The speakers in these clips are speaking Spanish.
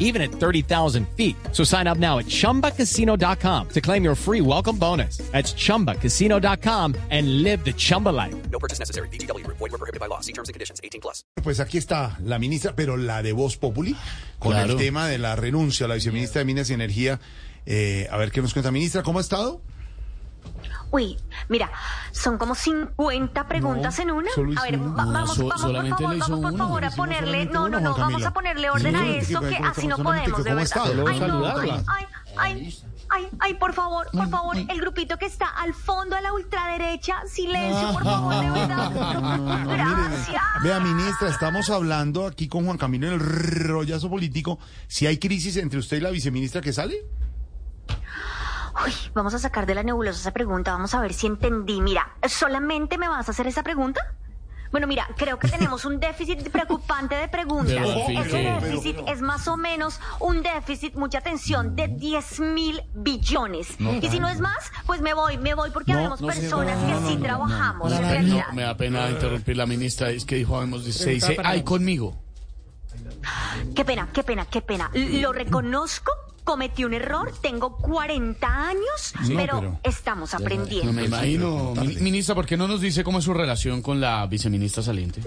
even at 30,000 feet. So sign up now at chumbacasino.com to claim your free welcome bonus. That's chumbacasino.com and live the Chumba life. No purchase necessary. BGW. Void were prohibited by law. See terms and conditions. 18 plus. Pues aquí está la ministra, pero la de Voz Populi, con Claro. el tema de la renuncia a la viceministra de Minas y Energía. Eh, a ver qué nos cuenta, ministra. ¿Cómo ha estado? Uy, mira, son como 50 preguntas No, en una. solo A ver, una. vamos, So- vamos, por favor, vamos por favor a ponerle, no, no, no, vamos a ponerle orden a esto, que- así no podemos, de verdad. Ay, no, ay, ay, ay, ay, por favor, por favor, el grupito que está al fondo a la ultraderecha, silencio, por favor, de verdad. Gracias. Vea, ministra, estamos hablando aquí con Juan Camilo el rollazo político. Si hay crisis entre usted y la viceministra que sale. Uy, vamos a sacar de la nebulosa esa pregunta, vamos a ver si entendí. Mira, ¿solamente me vas a hacer esa pregunta? Bueno, mira, creo que tenemos un déficit preocupante de preguntas. Ese déficit es más o menos un déficit, mucha atención, de 10 mil billones. y si no es más, pues me voy, me voy porque No, habemos no, personas que sí trabajamos, en realidad. me da pena interrumpir la ministra. Es que dijo, habemos 16. Dice, ay, conmigo. Qué pena, qué pena, qué pena. Lo reconozco, cometí un error, tengo 40 años, No, pero, pero- estamos No aprendiendo. me imagino. Ministra, ¿por qué no nos dice cómo es su relación con la viceministra saliente?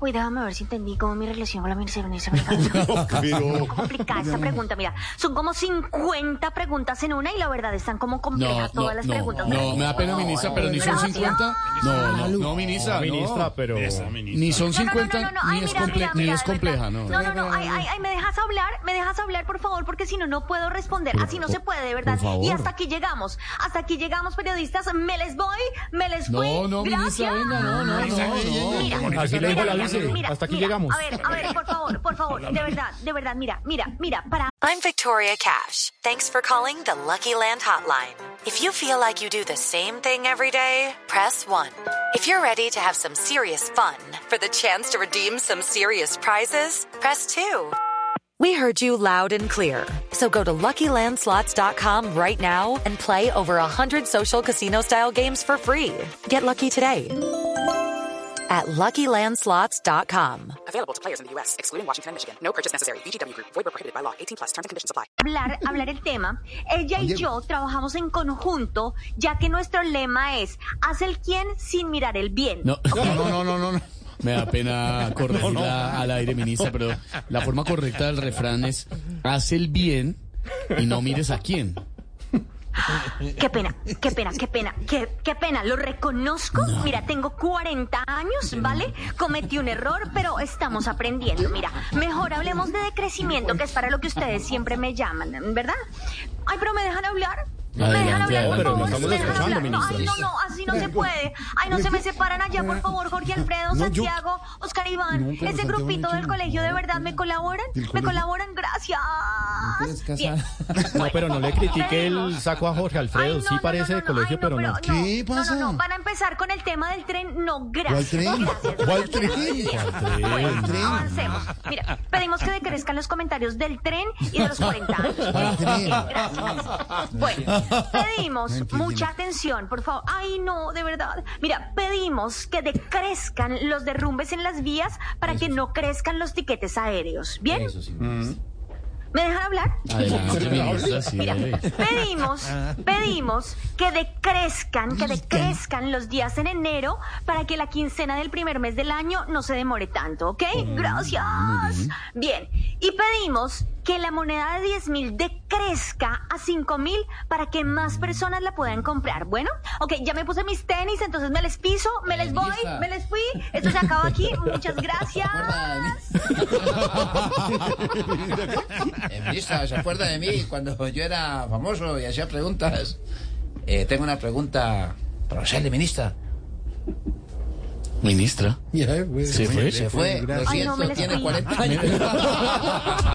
Uy, déjame ver si entendí cómo mi relación con la viceministra. Pero. complicada esta pregunta, mira. Son como 50 preguntas en una y la verdad están como complejas No, todas no, las no, preguntas. no, me da pena, ministra, pero ni son Gracias. 50. No, no, no, ministra, no. pero. Ni son No, no, no, 50, no, no, no. ni Ay, es, mira, comple- mira, ni mira, es compleja, no. No, no, no. Ay, ay, ay, me dejas hablar, me dejas hablar, por favor, porque si no, no puedo responder. Así no se puede, de verdad. Y hasta aquí llegamos. Hasta aquí llegamos, periodistas. Me les voy, me les fui. No, no, ministra, venga, no, no, no, no. Mira, le la mira, mira, Hasta aquí mira, llegamos. A ver, a ver, por favor, por favor, de verdad, de verdad, mira, mira, mira, para I'm Victoria Cash. Thanks for calling the Lucky Land Hotline. If you feel like you do the same thing every day, press 1. If you're ready to have some serious fun for the chance to redeem some serious prizes, press 2. We heard you loud and clear. So go to LuckyLandSlots.com right now and play over 100 social casino style games for free. Get lucky today at LuckyLandSlots.com. Available to players in the U.S., excluding Washington and Michigan. No purchase necessary. VGW Group. Void were prohibited by law. 18 plus. Terms and conditions apply. hablar, hablar el tema. Ella y yo trabajamos en conjunto, ya que nuestro lema es haz el quién sin mirar el bien. No, no, no, no, no, no, no. Me da pena corregirla al aire, ministra, pero la forma correcta del refrán es haz el bien y no mires a quién. Qué pena, qué pena, qué pena, qué, qué pena. Lo reconozco. Mira, tengo 40 años, ¿vale? Cometí un error, pero estamos aprendiendo. Mira, mejor hablemos de decrecimiento, que es para lo que ustedes siempre me llaman, ¿verdad? Ay, pero me dejan hablar. Me dejan hablar, por. Pero favor. estamos me dejan hablar. No, ay, no, no, así no se puede. Ay, no se me separan allá, por favor, Jorge Alfredo, Santiago, Oscar Iván. No, pero Ese grupito del colegio, ¿de verdad me colaboran? ¿Del Me colaboran, gracias. No, pero no le critique el saco a Jorge Alfredo. Ay, no, sí parece de colegio, pero no. ¿Qué pasa? No, no, no, van a empezar con el tema del tren. No, gracias. ¿Cuál tren? Gracias. ¿Cuál tren? Avancemos. Mira, pedimos que decrezcan los comentarios del tren y de los 40 años. tren? Gracias. Bueno, pedimos mucha atención, por favor. Ay, no, de verdad. Mira, pedimos que decrezcan los derrumbes en las vías para que no crezcan los tiquetes aéreos. ¿Bien? ¿Me dejan hablar? Adelante, ministra, sí. Mira, pedimos, pedimos que decrezcan, que decrezcan los días en enero para que la quincena del primer mes del año no se demore tanto, ¿ok? Gracias. Bien, y pedimos que la moneda de 10 mil decrezca a 5 mil para que más personas la puedan comprar. Bueno, ok, ya me puse mis tenis, entonces me les piso, me les voy, me les fui. Esto se acaba aquí. Muchas gracias. Ministra, ¿se acuerda de mí cuando yo era famoso y hacía preguntas? Eh, tengo una pregunta para hacerle, ministra. Ministra. Se fue. Se fue, lo Ay, no, siento, tiene fui. 40 años.